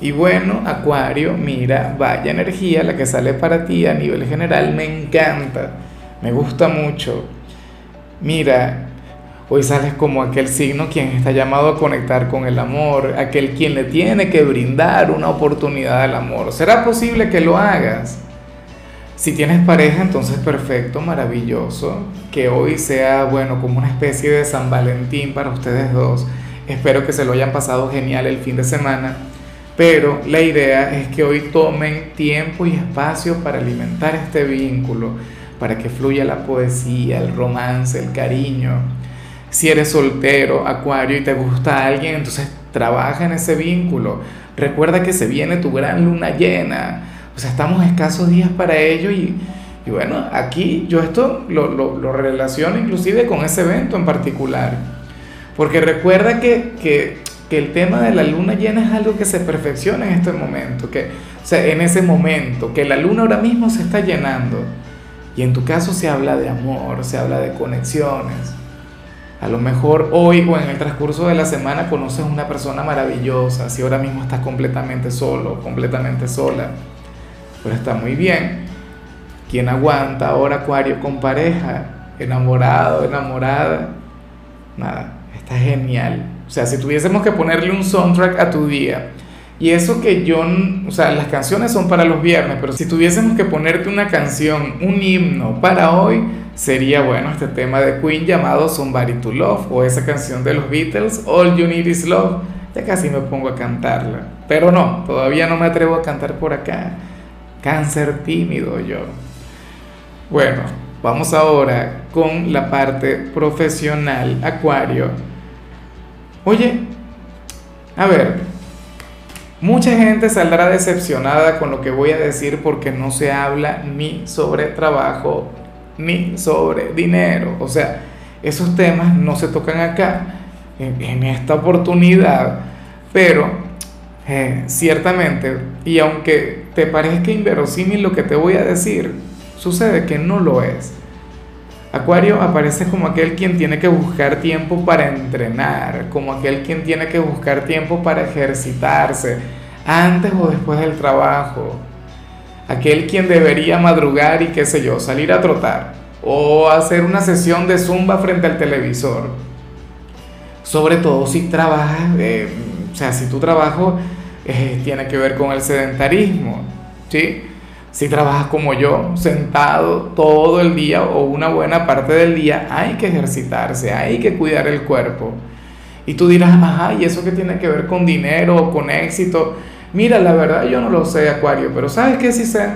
Y bueno, Acuario, mira, vaya energía la que sale para ti a nivel general, me encanta, me gusta mucho. Mira, hoy sales como aquel signo quien está llamado a conectar con el amor, aquel quien le tiene que brindar una oportunidad al amor. ¿Será posible que lo hagas? Si tienes pareja, entonces perfecto, maravilloso. Que hoy sea, bueno, como una especie de San Valentín para ustedes dos. Espero que se lo hayan pasado genial el fin de semana pero la idea es que hoy tomen tiempo y espacio para alimentar este vínculo, para que fluya la poesía, el romance, el cariño. Si eres soltero, acuario, y te gusta alguien, entonces trabaja en ese vínculo. Recuerda que se viene tu gran luna llena. O sea, estamos escasos días para ello y, bueno, aquí yo esto lo, lo, relaciono inclusive con ese evento en particular. Porque recuerda que, que que el tema de la luna llena es algo que se perfecciona en este momento, que, o sea, en ese momento, que la luna ahora mismo se está llenando. Y en tu caso se habla de amor, se habla de conexiones. A lo mejor hoy o en el transcurso de la semana conoces una persona maravillosa, si ahora mismo estás completamente solo, completamente sola. Pero está muy bien. ¿Quién aguanta ahora Acuario con pareja? Enamorado, enamorada. Nada, está genial. O sea, si tuviésemos que ponerle un soundtrack a tu día, y eso que yo, o sea, las canciones son para los viernes, pero si tuviésemos que ponerte una canción, un himno para hoy, sería bueno este tema de Queen llamado Somebody to Love, o esa canción de los Beatles, All You Need Is Love. Ya casi me pongo a cantarla, pero no, todavía no me atrevo a cantar por acá. Cáncer tímido yo. Bueno, vamos ahora con la parte profesional, Acuario Oye, a ver, mucha gente saldrá decepcionada con lo que voy a decir porque no se habla ni sobre trabajo ni sobre dinero. O sea, esos temas no se tocan acá en, esta oportunidad, pero eh, ciertamente, y aunque te parezca inverosímil lo que te voy a decir, sucede que no lo es. Acuario aparece como aquel quien tiene que buscar tiempo para entrenar, como aquel quien tiene que buscar tiempo para ejercitarse, antes o después del trabajo. Aquel quien debería madrugar y qué sé yo, salir a trotar o hacer una sesión de zumba frente al televisor. Sobre todo si trabajas, eh, o sea, si tu trabajo eh, tiene que ver con el sedentarismo, ¿sí? Si trabajas como yo, sentado todo el día o una buena parte del día, hay que ejercitarse, hay que cuidar el cuerpo. Y tú dirás, ajá, ¿y eso qué tiene que ver con dinero o con éxito? Mira, la verdad yo no lo sé, Acuario, pero ¿sabes qué sí sé?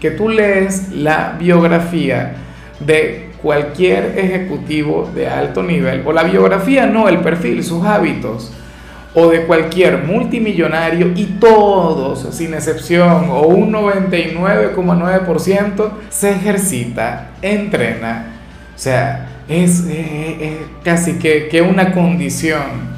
Que tú lees la biografía de cualquier ejecutivo de alto nivel, o la biografía no, el perfil, sus hábitos o de cualquier multimillonario y todos, sin excepción, o un 99,9% se ejercita, entrena. O sea, es, casi que, que, una condición.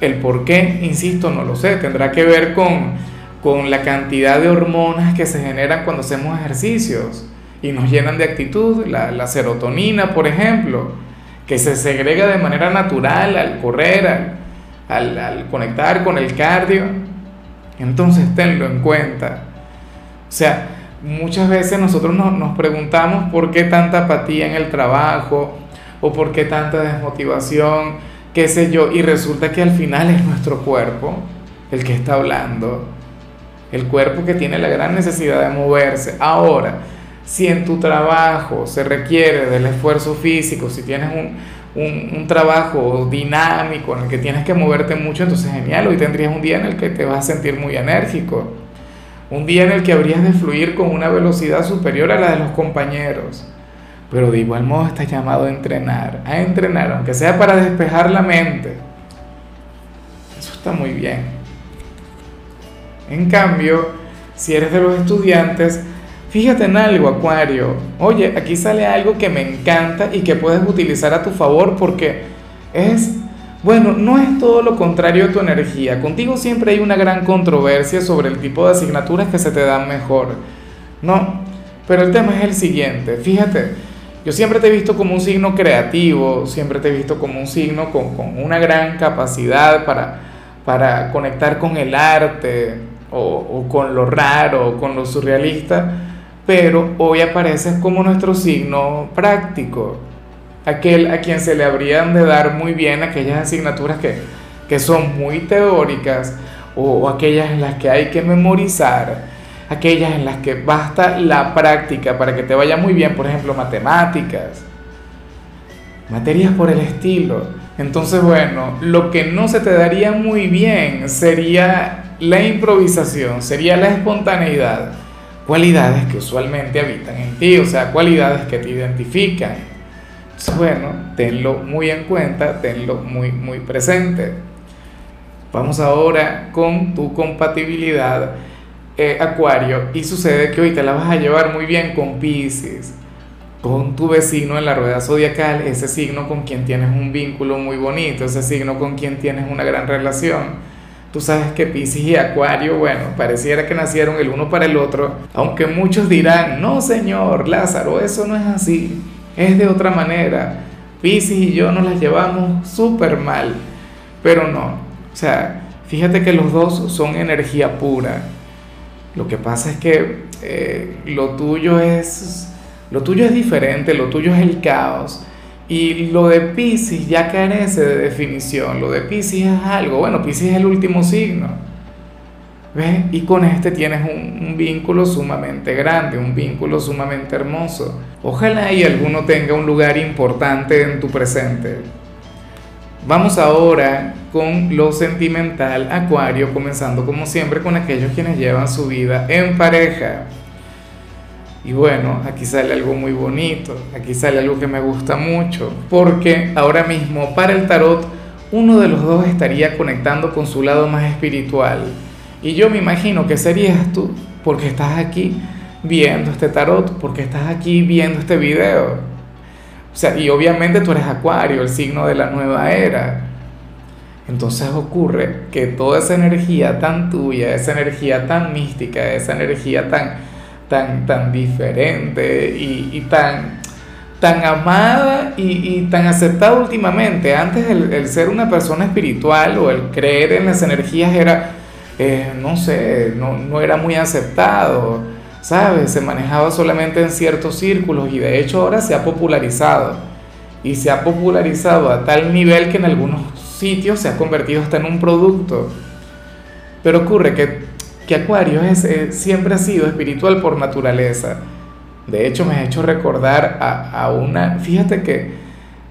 El por qué, insisto, no lo sé. Tendrá que ver con, con la cantidad de hormonas que se generan cuando hacemos ejercicios y nos llenan de actitud. La, serotonina, por ejemplo, que se segrega de manera natural al correr, al al, conectar con el cardio, entonces tenlo en cuenta. O sea, muchas veces nosotros nos, nos preguntamos por qué tanta apatía en el trabajo o por qué tanta desmotivación, qué sé yo, y resulta que al final es nuestro cuerpo el que está hablando, el cuerpo que tiene la gran necesidad de moverse. Ahora, si en tu trabajo se requiere del esfuerzo físico, si tienes un, un, trabajo dinámico en el que tienes que moverte mucho, entonces genial, hoy tendrías un día en el que te vas a sentir muy enérgico, un día en el que habrías de fluir con una velocidad superior a la de los compañeros, pero de igual modo estás llamado a entrenar, a entrenar, aunque sea para despejar la mente. Eso está muy bien. En cambio, si eres de los estudiantes, fíjate en algo, Acuario. Oye, aquí sale algo que me encanta y que puedes utilizar a tu favor porque es, bueno, no es todo lo contrario a tu energía. Contigo siempre hay una gran controversia sobre el tipo de asignaturas que se te dan mejor. No, pero el tema es el siguiente. Fíjate, yo siempre te he visto como un signo creativo, siempre te he visto como un signo con, una gran capacidad para, conectar con el arte o, o, con lo raro, con lo surrealista, pero hoy apareces como nuestro signo práctico, aquel a quien se le habrían de dar muy bien aquellas asignaturas que, que son muy teóricas o, o aquellas en las que hay que memorizar aquellas en las que basta la práctica para que te vaya muy bien, por ejemplo, matemáticas, materias por el estilo. Entonces, bueno, lo que no se te daría muy bien sería la improvisación, sería la espontaneidad, cualidades que usualmente habitan en ti, o sea, cualidades que te identifican. Entonces, bueno, tenlo muy en cuenta, tenlo muy, muy presente. Vamos ahora con tu compatibilidad eh, Acuario y sucede que hoy te la vas a llevar muy bien con Pisces, con tu vecino en la rueda zodiacal, ese signo con quien tienes un vínculo muy bonito, ese signo con quien tienes una gran relación. Tú sabes que Pisces y Acuario, bueno, pareciera que nacieron el uno para el otro, aunque muchos dirán, no señor Lázaro, eso no es así, es de otra manera. Pisces y yo nos las llevamos súper mal, pero no, o sea, fíjate que los dos son energía pura lo que pasa es que eh, lo tuyo es lo tuyo es diferente, lo tuyo es el caos. Y lo de Pisces ya carece de definición. Lo de Pisces es algo, bueno, Pisces es el último signo. ¿Ves? Y con este tienes un, un, vínculo sumamente grande, un vínculo sumamente hermoso. Ojalá y alguno tenga un lugar importante en tu presente. Vamos ahora con lo sentimental, Acuario, comenzando como siempre con aquellos quienes llevan su vida en pareja. Y bueno, aquí sale algo muy bonito, aquí sale algo que me gusta mucho, porque ahora mismo para el tarot uno de los dos estaría conectando con su lado más espiritual. Y yo me imagino que serías tú, porque estás aquí viendo este tarot, porque estás aquí viendo este video. O sea, y obviamente tú eres Acuario, el signo de la nueva era. Entonces ocurre que toda esa energía tan tuya, esa energía tan mística, esa energía tan, tan, tan diferente y, tan, tan amada y, tan aceptada últimamente. Antes el, ser una persona espiritual o el creer en las energías era, eh, no sé, no, no era muy aceptado ¿sabes? Se manejaba solamente en ciertos círculos y de hecho ahora se ha popularizado. Y se ha popularizado a tal nivel que en algunos sitios se ha convertido hasta en un producto. Pero ocurre que, que Acuario es, siempre ha sido espiritual por naturaleza. De hecho, me ha hecho recordar a, a una, fíjate que,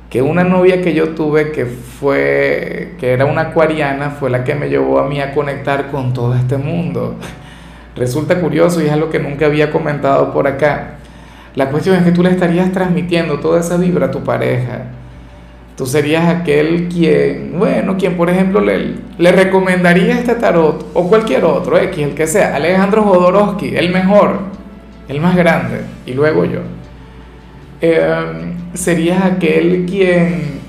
que una novia que yo tuve que fue, que era una acuariana, fue la que me llevó a mí a conectar con todo este mundo. Resulta curioso y es algo que nunca había comentado por acá. La cuestión es que tú le estarías transmitiendo toda esa vibra a tu pareja. Tú serías aquel quien, bueno, quien por ejemplo le, recomendaría este tarot o cualquier otro, X, el que sea, Alejandro Jodorowsky, el mejor, el más grande, y luego yo. Eh, serías aquel quien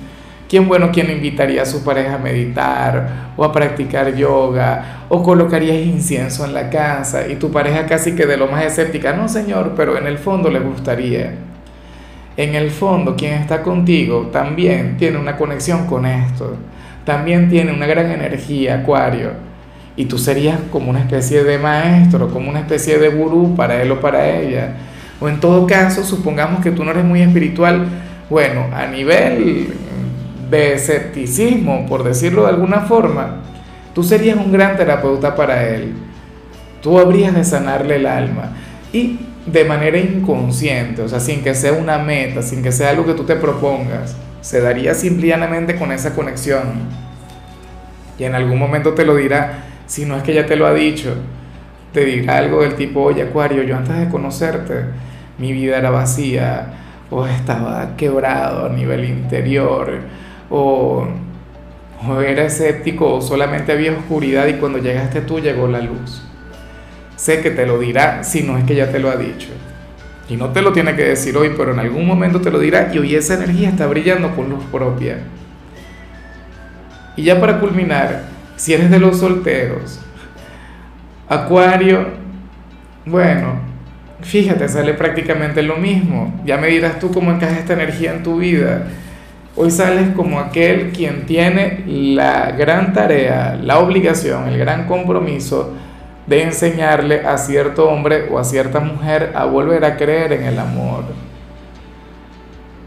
¿Quién, bueno, quien invitaría a su pareja a meditar o a practicar yoga o colocarías incienso en la casa y tu pareja casi que de lo más escéptica, no señor, pero en el fondo le gustaría. En el fondo, quien está contigo también tiene una conexión con esto, también tiene una gran energía, Acuario, y tú serías como una especie de maestro, como una especie de gurú para él o para ella. O en todo caso, supongamos que tú no eres muy espiritual, bueno, a nivel de escepticismo, por decirlo de alguna forma, tú serías un gran terapeuta para él. Tú habrías de sanarle el alma. Y de manera inconsciente, o sea, sin que sea una meta, sin que sea algo que tú te propongas, se daría simplemente con esa conexión. Y en algún momento te lo dirá, si no es que ya te lo ha dicho, te dirá algo del tipo, oye Acuario, yo antes de conocerte, mi vida era vacía, o estaba quebrado a nivel interior, o, era escéptico o solamente había oscuridad y cuando llegaste tú llegó la luz. Sé que te lo dirá si no es que ya te lo ha dicho. Y no te lo tiene que decir hoy, pero en algún momento te lo dirá y hoy esa energía está brillando con luz propia. Y ya para culminar, si eres de los solteros, Acuario, bueno, fíjate, sale prácticamente lo mismo. Ya me dirás tú cómo encaja esta energía en tu vida. Hoy sales como aquel quien tiene la gran tarea, la obligación, el gran compromiso de enseñarle a cierto hombre o a cierta mujer a volver a creer en el amor.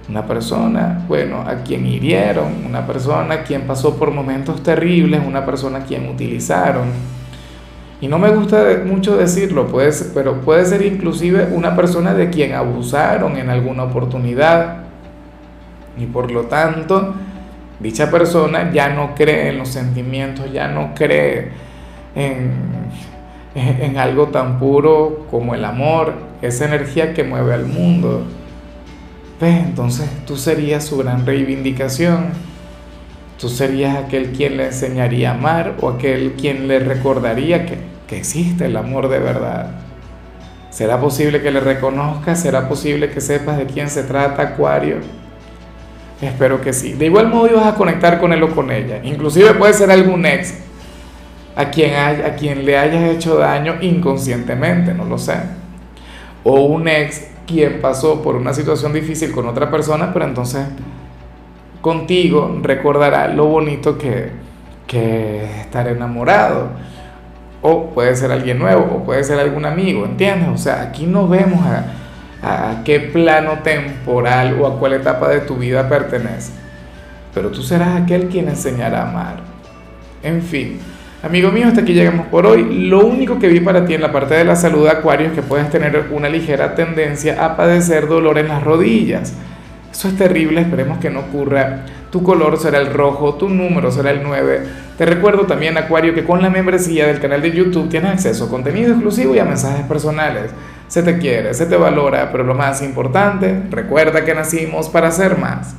Una persona, bueno, a quien hirieron, una persona a quien pasó por momentos terribles, una persona a quien utilizaron. Y no me gusta mucho decirlo, puede pero puede ser inclusive una persona de quien abusaron en alguna oportunidad y por lo tanto, dicha persona ya no cree en los sentimientos, ya no cree en, en algo tan puro como el amor, esa energía que mueve al mundo. Pues entonces tú serías su gran reivindicación. Tú serías aquel quien le enseñaría a amar o aquel quien le recordaría que, que existe el amor de verdad. ¿Será posible que le reconozcas? ¿Será posible que sepas de quién se trata, Acuario? Espero que sí. De igual modo ibas a conectar con él o con ella. Inclusive puede ser algún ex a quien, a quien le hayas hecho daño inconscientemente, no lo sé. O un ex quien pasó por una situación difícil con otra persona, pero entonces contigo recordará lo bonito que, que es estar enamorado. O puede ser alguien nuevo, o puede ser algún amigo, ¿entiendes? O sea, aquí no vemos a a qué plano temporal o a cuál etapa de tu vida pertenece. Pero tú serás aquel quien enseñará a amar. En fin, amigo mío, hasta aquí llegamos por hoy. Lo único que vi para ti en la parte de la salud de Acuario es que puedes tener una ligera tendencia a padecer dolor en las rodillas. Eso es terrible, esperemos que no ocurra. Tu color será el rojo, tu número será el 9. Te recuerdo también, Acuario, que con la membresía del canal de YouTube tienes acceso a contenido exclusivo y a mensajes personales. Se te quiere, se te valora, pero lo más importante, recuerda que nacimos para ser más.